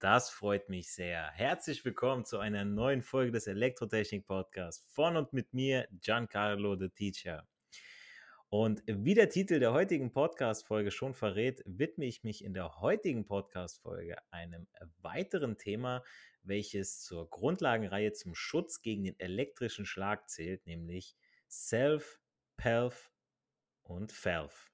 das freut mich sehr. Herzlich willkommen zu einer neuen Folge des Elektrotechnik Podcasts von und mit mir, Giancarlo the Teacher. Und wie der Titel der heutigen Podcast-Folge schon verrät, widme ich mich in der heutigen Podcast-Folge einem weiteren Thema, welches zur Grundlagenreihe zum Schutz gegen den elektrischen Schlag zählt, nämlich Self, Pelf und Felf.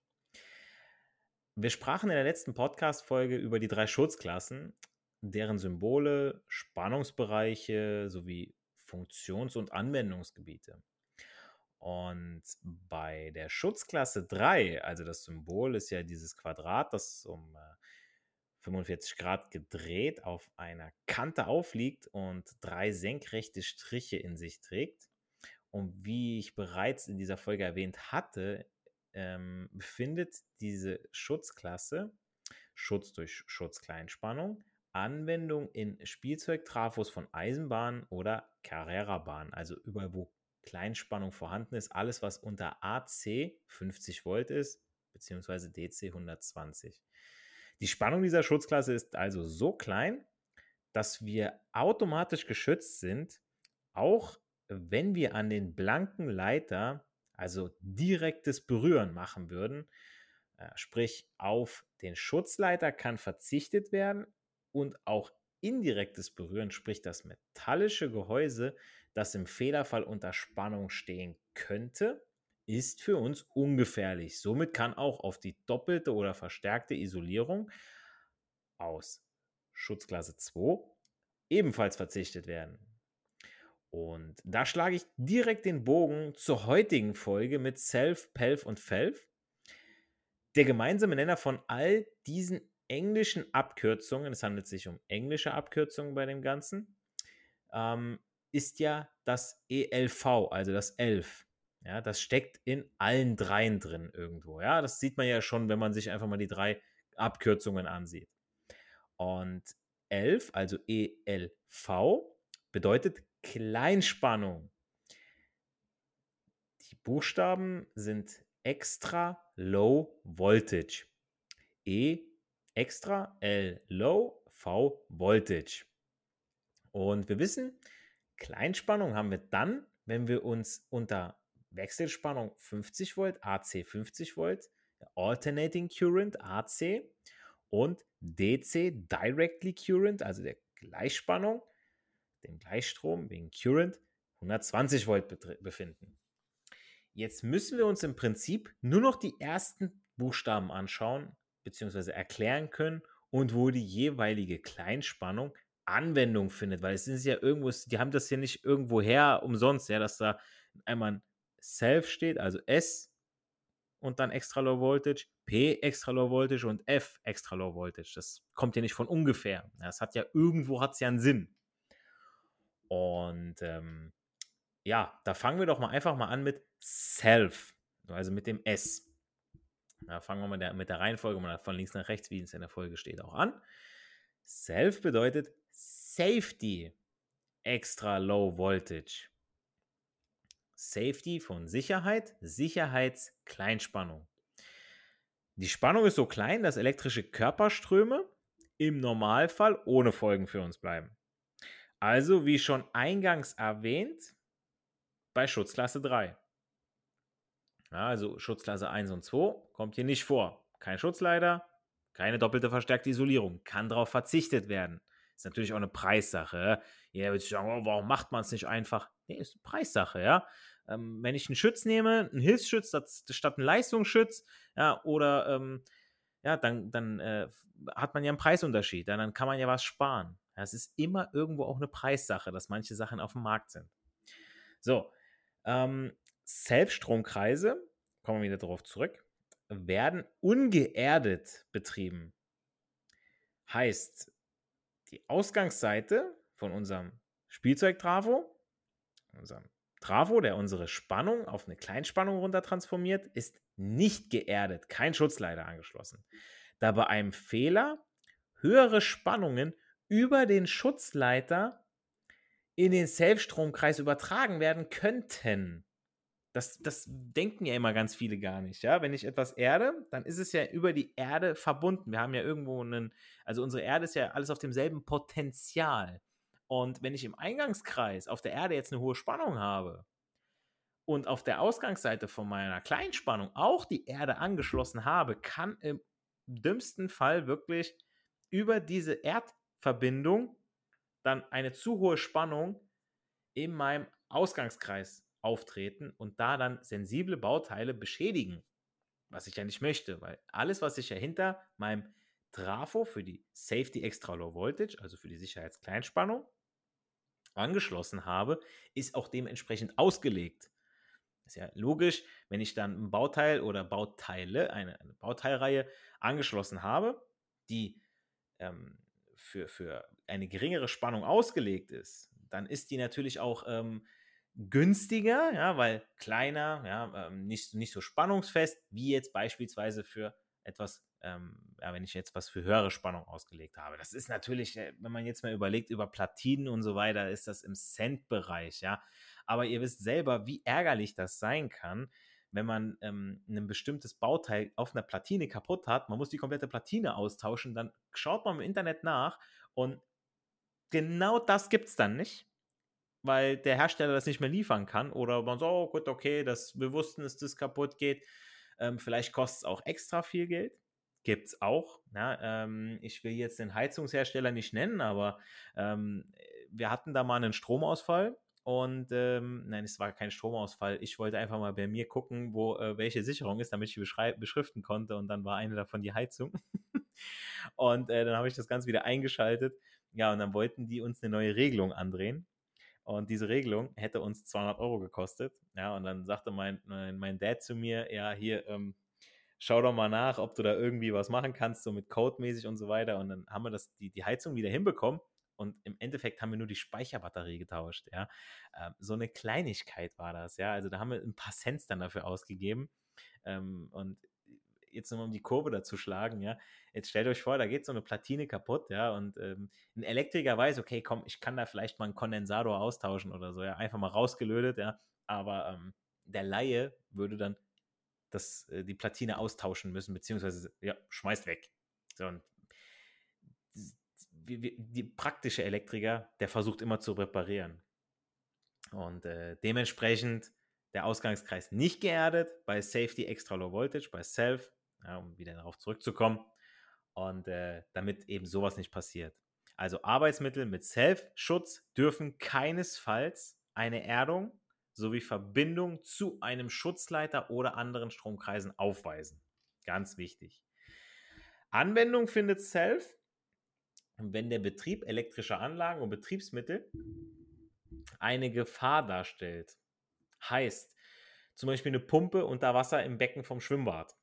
Wir sprachen in der letzten Podcast-Folge über die drei Schutzklassen, deren Symbole, Spannungsbereiche sowie Funktions- und Anwendungsgebiete. Und bei der Schutzklasse 3, also das Symbol ist ja dieses Quadrat, das um 45 äh, Grad gedreht auf einer Kante aufliegt und drei senkrechte Striche in sich trägt. Und wie ich bereits in dieser Folge erwähnt hatte, ähm, befindet diese Schutzklasse Schutz durch Schutzkleinspannung Anwendung in Spielzeugtrafos von Eisenbahnen oder Carrera-Bahnen, also überall, wo Kleinspannung vorhanden ist, alles, was unter AC 50 Volt ist, beziehungsweise DC 120. Die Spannung dieser Schutzklasse ist also so klein, dass wir automatisch geschützt sind, auch wenn wir an den blanken Leiter, also direktes Berühren machen würden. Äh, sprich, auf den Schutzleiter kann verzichtet werden, und auch indirektes Berühren, sprich das metallische Gehäuse, das im Fehlerfall unter Spannung stehen könnte, ist für uns ungefährlich. Somit kann auch auf die doppelte oder verstärkte Isolierung aus Schutzklasse 2 ebenfalls verzichtet werden. Und da schlage ich direkt den Bogen zur heutigen Folge mit Self, Pelf und Felf. Der gemeinsame Nenner von all diesen englischen Abkürzungen, es handelt sich um englische Abkürzungen bei dem Ganzen, ähm, ist ja das ELV, also das 11. Ja, das steckt in allen dreien drin irgendwo. Ja, das sieht man ja schon, wenn man sich einfach mal die drei Abkürzungen ansieht. Und 11, also ELV, bedeutet Kleinspannung. Die Buchstaben sind extra low voltage. E Extra, L Low, V Voltage. Und wir wissen, Kleinspannung haben wir dann, wenn wir uns unter Wechselspannung 50 Volt, AC 50 Volt, Alternating Current, AC und DC, Directly Current, also der Gleichspannung, dem Gleichstrom wegen Current, 120 Volt befinden. Jetzt müssen wir uns im Prinzip nur noch die ersten Buchstaben anschauen, beziehungsweise erklären können und wo die jeweilige Kleinspannung Anwendung findet, weil es ist ja irgendwo, die haben das ja nicht irgendwo her umsonst, ja, dass da einmal ein Self steht, also S und dann extra low voltage, P extra low voltage und F extra low voltage. Das kommt ja nicht von ungefähr. Das hat ja irgendwo hat es ja einen Sinn. Und ähm, ja, da fangen wir doch mal einfach mal an mit Self, also mit dem S. Da fangen wir mit der, mit der Reihenfolge mal von links nach rechts, wie es in der Folge steht, auch an. Self bedeutet Safety, extra low voltage. Safety von Sicherheit, Sicherheitskleinspannung. Die Spannung ist so klein, dass elektrische Körperströme im Normalfall ohne Folgen für uns bleiben. Also, wie schon eingangs erwähnt, bei Schutzklasse 3. Ja, also Schutzklasse 1 und 2 kommt hier nicht vor. Kein Schutzleiter, keine doppelte verstärkte Isolierung, kann darauf verzichtet werden. Ist natürlich auch eine Preissache. Jeder wird sich sagen, oh, warum macht man es nicht einfach? Nee, ist eine Preissache, ja. Ähm, wenn ich einen Schütz nehme, einen Hilfsschütz statt einen Leistungsschütz, ja, oder ähm, ja, dann, dann äh, hat man ja einen Preisunterschied, ja, dann kann man ja was sparen. Es ist immer irgendwo auch eine Preissache, dass manche Sachen auf dem Markt sind. So, ähm, Selbststromkreise, kommen wir wieder darauf zurück, werden ungeerdet betrieben. Heißt, die Ausgangsseite von unserem Spielzeugtrafo, unserem Trafo, der unsere Spannung auf eine Kleinspannung runter transformiert, ist nicht geerdet, kein Schutzleiter angeschlossen. Da bei einem Fehler höhere Spannungen über den Schutzleiter in den Selbststromkreis übertragen werden könnten. Das, das denken ja immer ganz viele gar nicht. Ja? Wenn ich etwas erde, dann ist es ja über die Erde verbunden. Wir haben ja irgendwo einen, also unsere Erde ist ja alles auf demselben Potenzial. Und wenn ich im Eingangskreis auf der Erde jetzt eine hohe Spannung habe und auf der Ausgangsseite von meiner Kleinspannung auch die Erde angeschlossen habe, kann im dümmsten Fall wirklich über diese Erdverbindung dann eine zu hohe Spannung in meinem Ausgangskreis auftreten und da dann sensible Bauteile beschädigen, was ich ja nicht möchte, weil alles, was ich ja hinter meinem Trafo für die Safety Extra Low Voltage, also für die Sicherheitskleinspannung, angeschlossen habe, ist auch dementsprechend ausgelegt. Ist ja logisch, wenn ich dann ein Bauteil oder Bauteile, eine, eine Bauteilreihe angeschlossen habe, die ähm, für, für eine geringere Spannung ausgelegt ist, dann ist die natürlich auch ähm, günstiger, ja, weil kleiner, ja, ähm, nicht, nicht so spannungsfest, wie jetzt beispielsweise für etwas, ähm, ja, wenn ich jetzt was für höhere Spannung ausgelegt habe. Das ist natürlich, äh, wenn man jetzt mal überlegt, über Platinen und so weiter, ist das im Cent-Bereich, ja. Aber ihr wisst selber, wie ärgerlich das sein kann, wenn man ähm, ein bestimmtes Bauteil auf einer Platine kaputt hat, man muss die komplette Platine austauschen, dann schaut man im Internet nach und genau das gibt es dann nicht, weil der Hersteller das nicht mehr liefern kann oder man so, oh gut, okay, das, wir wussten, dass das kaputt geht, ähm, vielleicht kostet es auch extra viel Geld. Gibt es auch. Ja, ähm, ich will jetzt den Heizungshersteller nicht nennen, aber ähm, wir hatten da mal einen Stromausfall und ähm, nein, es war kein Stromausfall. Ich wollte einfach mal bei mir gucken, wo äh, welche Sicherung ist, damit ich die beschriften konnte. Und dann war eine davon die Heizung. und äh, dann habe ich das Ganze wieder eingeschaltet. Ja, und dann wollten die uns eine neue Regelung andrehen. Und diese Regelung hätte uns 200 Euro gekostet. Ja, und dann sagte mein, mein, mein Dad zu mir, ja, hier, ähm, schau doch mal nach, ob du da irgendwie was machen kannst, so mit Code-mäßig und so weiter. Und dann haben wir das, die, die Heizung wieder hinbekommen und im Endeffekt haben wir nur die Speicherbatterie getauscht, ja. Ähm, so eine Kleinigkeit war das, ja. Also da haben wir ein paar Cents dann dafür ausgegeben. Ähm, und jetzt nochmal um die Kurve dazu schlagen, ja. Jetzt stellt euch vor, da geht so eine Platine kaputt, ja, und ähm, ein Elektriker weiß, okay, komm, ich kann da vielleicht mal einen Kondensator austauschen oder so, ja, einfach mal rausgelötet, ja. Aber ähm, der Laie würde dann das, äh, die Platine austauschen müssen, beziehungsweise, ja, schmeißt weg. So, und wie, die praktische Elektriker, der versucht immer zu reparieren. Und äh, dementsprechend der Ausgangskreis nicht geerdet, bei Safety Extra Low Voltage, bei Self, ja, um wieder darauf zurückzukommen. Und äh, damit eben sowas nicht passiert. Also Arbeitsmittel mit Self-Schutz dürfen keinesfalls eine Erdung sowie Verbindung zu einem Schutzleiter oder anderen Stromkreisen aufweisen. Ganz wichtig. Anwendung findet Self wenn der Betrieb elektrischer Anlagen und Betriebsmittel eine Gefahr darstellt. Heißt, zum Beispiel eine Pumpe unter Wasser im Becken vom Schwimmbad.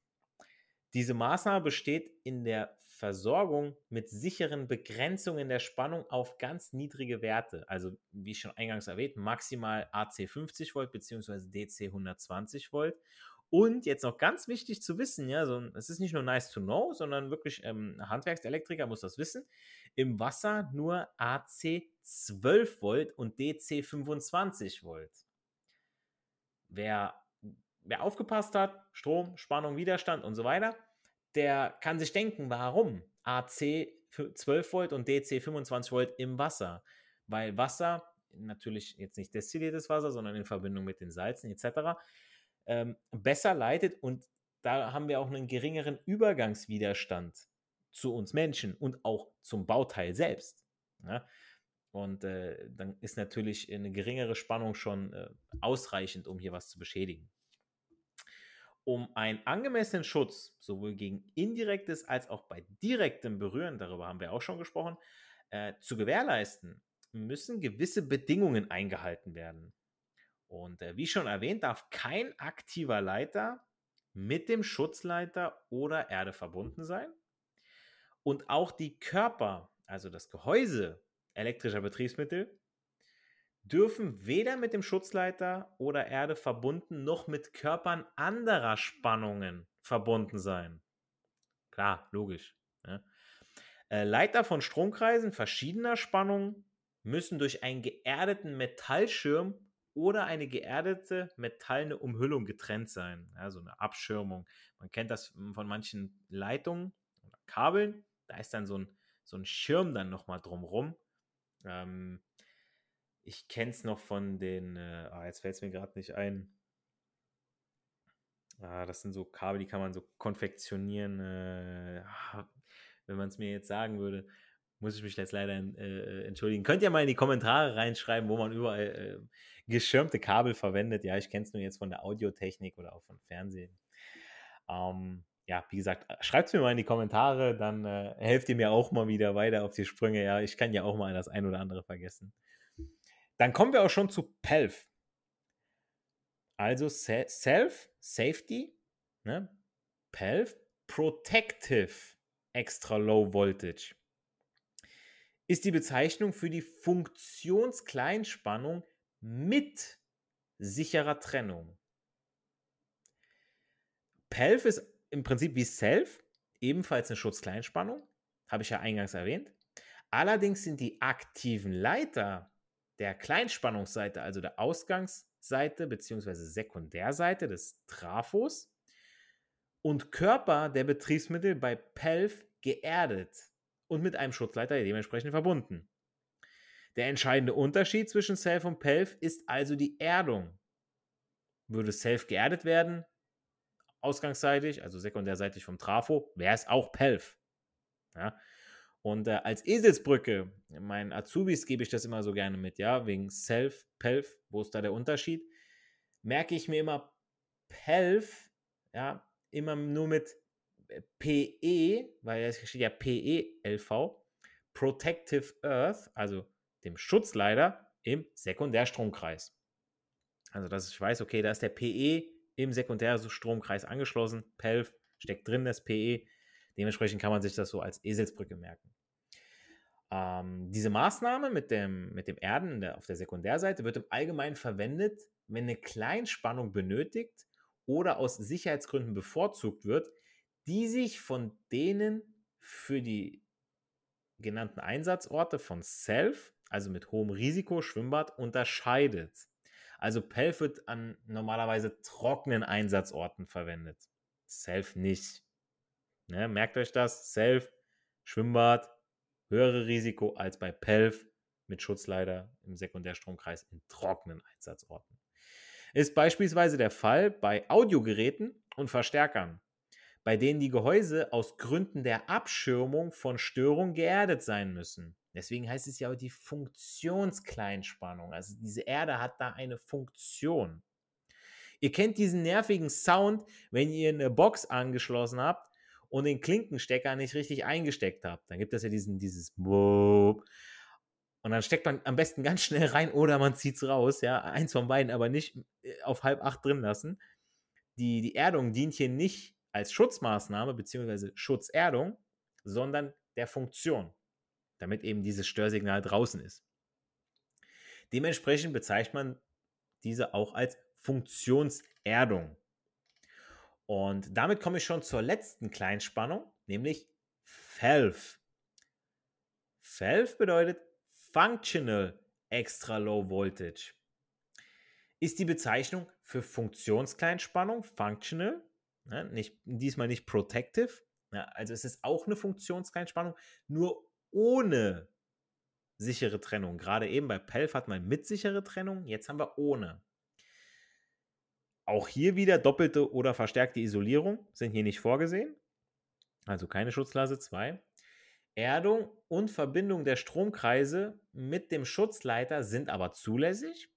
Diese Maßnahme besteht in der Versorgung mit sicheren Begrenzungen der Spannung auf ganz niedrige Werte. Also, wie schon eingangs erwähnt, maximal AC 50 Volt bzw. DC 120 Volt und jetzt noch ganz wichtig zu wissen, ja, so, es ist nicht nur nice to know, sondern wirklich ähm, Handwerkselektriker muss das wissen. Im Wasser nur AC 12 Volt und DC 25 Volt. Wer, wer aufgepasst hat, Strom, Spannung, Widerstand und so weiter, der kann sich denken, warum AC 12 Volt und DC 25 Volt im Wasser? Weil Wasser, natürlich jetzt nicht destilliertes Wasser, sondern in Verbindung mit den Salzen etc., ähm, besser leitet und da haben wir auch einen geringeren Übergangswiderstand zu uns Menschen und auch zum Bauteil selbst. Ja? Und äh, dann ist natürlich eine geringere Spannung schon äh, ausreichend, um hier was zu beschädigen. Um einen angemessenen Schutz sowohl gegen indirektes als auch bei direktem Berühren, darüber haben wir auch schon gesprochen, äh, zu gewährleisten, müssen gewisse Bedingungen eingehalten werden. Und äh, wie schon erwähnt, darf kein aktiver Leiter mit dem Schutzleiter oder Erde verbunden sein. Und auch die Körper, also das Gehäuse elektrischer Betriebsmittel, dürfen weder mit dem Schutzleiter oder Erde verbunden noch mit Körpern anderer Spannungen verbunden sein. Klar, logisch. Ne? Leiter von Stromkreisen verschiedener Spannungen müssen durch einen geerdeten Metallschirm oder eine geerdete metallene Umhüllung getrennt sein. Also eine Abschirmung. Man kennt das von manchen Leitungen oder Kabeln. Da ist dann so ein, so ein Schirm dann nochmal drumrum. Ähm, ich kenne es noch von den, äh, ah, jetzt fällt es mir gerade nicht ein. Ah, das sind so Kabel, die kann man so konfektionieren. Äh, wenn man es mir jetzt sagen würde muss ich mich jetzt leider äh, entschuldigen. Könnt ihr mal in die Kommentare reinschreiben, wo man überall äh, geschirmte Kabel verwendet. Ja, ich kenne es nur jetzt von der Audiotechnik oder auch von Fernsehen. Ähm, ja, wie gesagt, schreibt es mir mal in die Kommentare, dann äh, helft ihr mir auch mal wieder weiter auf die Sprünge. Ja, ich kann ja auch mal das ein oder andere vergessen. Dann kommen wir auch schon zu PELF. Also Self, Safety, ne? PELF, Protective Extra Low Voltage ist die Bezeichnung für die Funktionskleinspannung mit sicherer Trennung. PELF ist im Prinzip wie Self, ebenfalls eine Schutzkleinspannung, habe ich ja eingangs erwähnt. Allerdings sind die aktiven Leiter der Kleinspannungsseite, also der Ausgangsseite bzw. Sekundärseite des Trafos und Körper der Betriebsmittel bei PELF geerdet und mit einem Schutzleiter dementsprechend verbunden. Der entscheidende Unterschied zwischen Self und Pelf ist also die Erdung. Würde Self geerdet werden, ausgangsseitig, also sekundärseitig vom Trafo, wäre es auch Pelf. Ja? Und äh, als Eselsbrücke, meinen Azubis gebe ich das immer so gerne mit, ja, wegen Self, Pelf, wo ist da der Unterschied? Merke ich mir immer Pelf, ja, immer nur mit PE, weil es steht ja PE-LV, Protective Earth, also dem Schutzleiter im Sekundärstromkreis. Also, dass ich weiß, okay, da ist der PE im Sekundärstromkreis angeschlossen, PELF steckt drin, das PE. Dementsprechend kann man sich das so als Eselsbrücke merken. Ähm, diese Maßnahme mit dem, mit dem Erden der, auf der Sekundärseite wird im Allgemeinen verwendet, wenn eine Kleinspannung benötigt oder aus Sicherheitsgründen bevorzugt wird, die sich von denen für die genannten Einsatzorte von Self, also mit hohem Risiko, Schwimmbad, unterscheidet. Also PELF wird an normalerweise trockenen Einsatzorten verwendet. Self nicht. Ne, merkt euch das. Self, Schwimmbad, höhere Risiko als bei PELF mit Schutzleiter im Sekundärstromkreis in trockenen Einsatzorten. Ist beispielsweise der Fall bei Audiogeräten und Verstärkern bei denen die Gehäuse aus Gründen der Abschirmung von Störung geerdet sein müssen. Deswegen heißt es ja auch die Funktionskleinspannung. Also diese Erde hat da eine Funktion. Ihr kennt diesen nervigen Sound, wenn ihr eine Box angeschlossen habt und den Klinkenstecker nicht richtig eingesteckt habt. Dann gibt es ja diesen, dieses Boop. Und dann steckt man am besten ganz schnell rein oder man zieht es raus. Ja, eins von beiden, aber nicht äh, auf halb acht drin lassen. Die, die Erdung dient hier nicht als Schutzmaßnahme bzw. Schutzerdung, sondern der Funktion, damit eben dieses Störsignal draußen ist. Dementsprechend bezeichnet man diese auch als Funktionserdung. Und damit komme ich schon zur letzten Kleinspannung, nämlich FELF. FELF bedeutet Functional Extra Low Voltage. Ist die Bezeichnung für Funktionskleinspannung, Functional, Ne? Nicht, diesmal nicht protective. Ja, also es ist auch eine Funktionskleinspannung, nur ohne sichere Trennung. Gerade eben bei PELF hat man mit sichere Trennung, jetzt haben wir ohne. Auch hier wieder doppelte oder verstärkte Isolierung sind hier nicht vorgesehen. Also keine Schutzklasse 2. Erdung und Verbindung der Stromkreise mit dem Schutzleiter sind aber zulässig.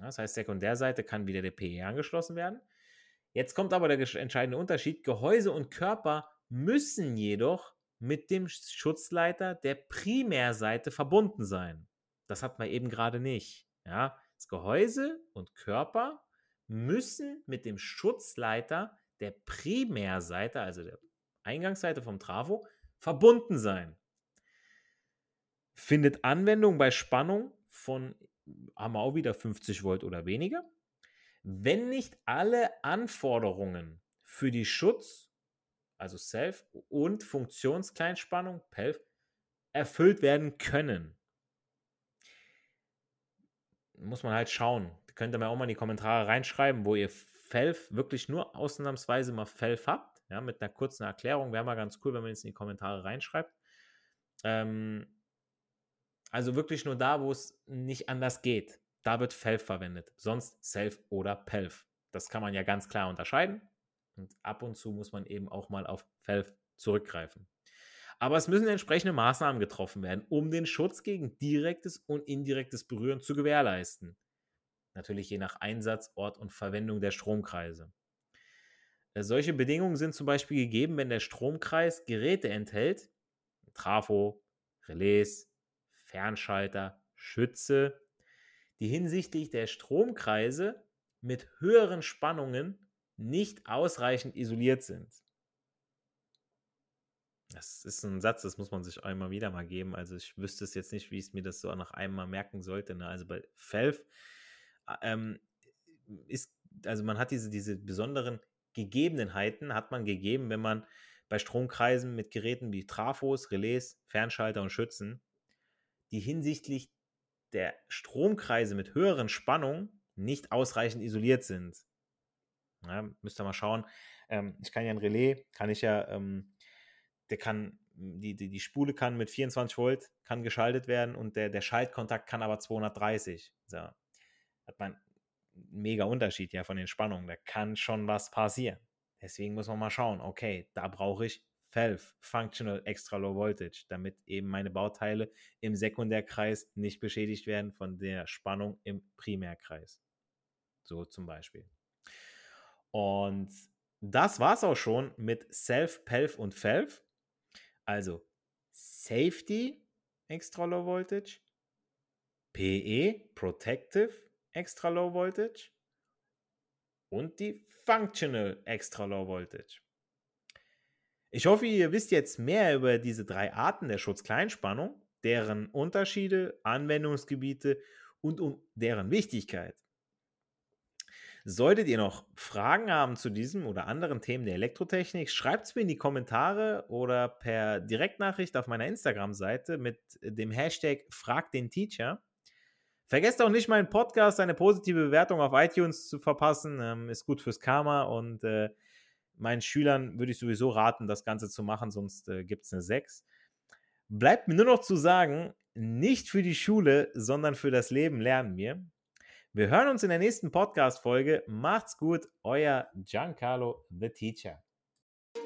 Das heißt, Sekundärseite kann wieder der PE angeschlossen werden. Jetzt kommt aber der entscheidende Unterschied. Gehäuse und Körper müssen jedoch mit dem Schutzleiter der Primärseite verbunden sein. Das hat man eben gerade nicht. Ja, das Gehäuse und Körper müssen mit dem Schutzleiter der Primärseite, also der Eingangsseite vom Trafo, verbunden sein. Findet Anwendung bei Spannung von, haben wir auch wieder 50 Volt oder weniger. Wenn nicht alle Anforderungen für die Schutz, also Self und Funktionskleinspannung, PELF, erfüllt werden können. Muss man halt schauen. Könnt ihr mir auch mal in die Kommentare reinschreiben, wo ihr Felf wirklich nur ausnahmsweise mal Felf habt. Ja, mit einer kurzen Erklärung. Wäre mal ganz cool, wenn man es in die Kommentare reinschreibt. Ähm, also wirklich nur da, wo es nicht anders geht. Da wird Felf verwendet. Sonst Self oder Pelf. Das kann man ja ganz klar unterscheiden. Und ab und zu muss man eben auch mal auf Felf zurückgreifen. Aber es müssen entsprechende Maßnahmen getroffen werden, um den Schutz gegen direktes und indirektes Berühren zu gewährleisten. Natürlich je nach Einsatz, Ort und Verwendung der Stromkreise. Äh, solche Bedingungen sind zum Beispiel gegeben, wenn der Stromkreis Geräte enthält, Trafo, Relais, Fernschalter, Schütze, die hinsichtlich der Stromkreise mit höheren Spannungen nicht ausreichend isoliert sind. Das ist ein Satz, das muss man sich einmal wieder mal geben. Also ich wüsste es jetzt nicht, wie ich mir das so nach einem Mal merken sollte. Ne? Also bei FELF ähm, ist, also man hat diese, diese besonderen Gegebenheiten, hat man gegeben, wenn man bei Stromkreisen mit Geräten wie Trafos, Relais, Fernschalter und Schützen, die hinsichtlich der Stromkreise mit höheren Spannungen nicht ausreichend isoliert sind. Ja, müsst ihr mal schauen. Ähm, ich kann ja ein Relais, kann ich ja, ähm, der kann, die, die, die Spule kann mit 24 Volt, kann geschaltet werden und der, der Schaltkontakt kann aber 230. So. Hat man einen mega Unterschied ja von den Spannungen. Da kann schon was passieren. Deswegen muss man mal schauen, okay, da brauche ich FELF, Functional Extra Low Voltage, damit eben meine Bauteile im Sekundärkreis nicht beschädigt werden von der Spannung im Primärkreis. So zum Beispiel. Und das war es auch schon mit Self, PELF und FELF. Also Safety Extra Low Voltage, PE Protective Extra Low Voltage und die Functional Extra Low Voltage. Ich hoffe, ihr wisst jetzt mehr über diese drei Arten der Schutzkleinspannung, deren Unterschiede, Anwendungsgebiete und um deren Wichtigkeit. Solltet ihr noch Fragen haben zu diesem oder anderen Themen der Elektrotechnik, schreibt es mir in die Kommentare oder per Direktnachricht auf meiner Instagram-Seite mit dem Hashtag Frag den Teacher. Vergesst auch nicht, meinen Podcast, eine positive Bewertung auf iTunes zu verpassen. Ähm, ist gut fürs Karma und äh, meinen Schülern würde ich sowieso raten, das Ganze zu machen, sonst äh, gibt es eine 6. Bleibt mir nur noch zu sagen, nicht für die Schule, sondern für das Leben lernen wir. Wir hören uns in der nächsten Podcast-Folge. Macht's gut, euer Giancarlo the Teacher.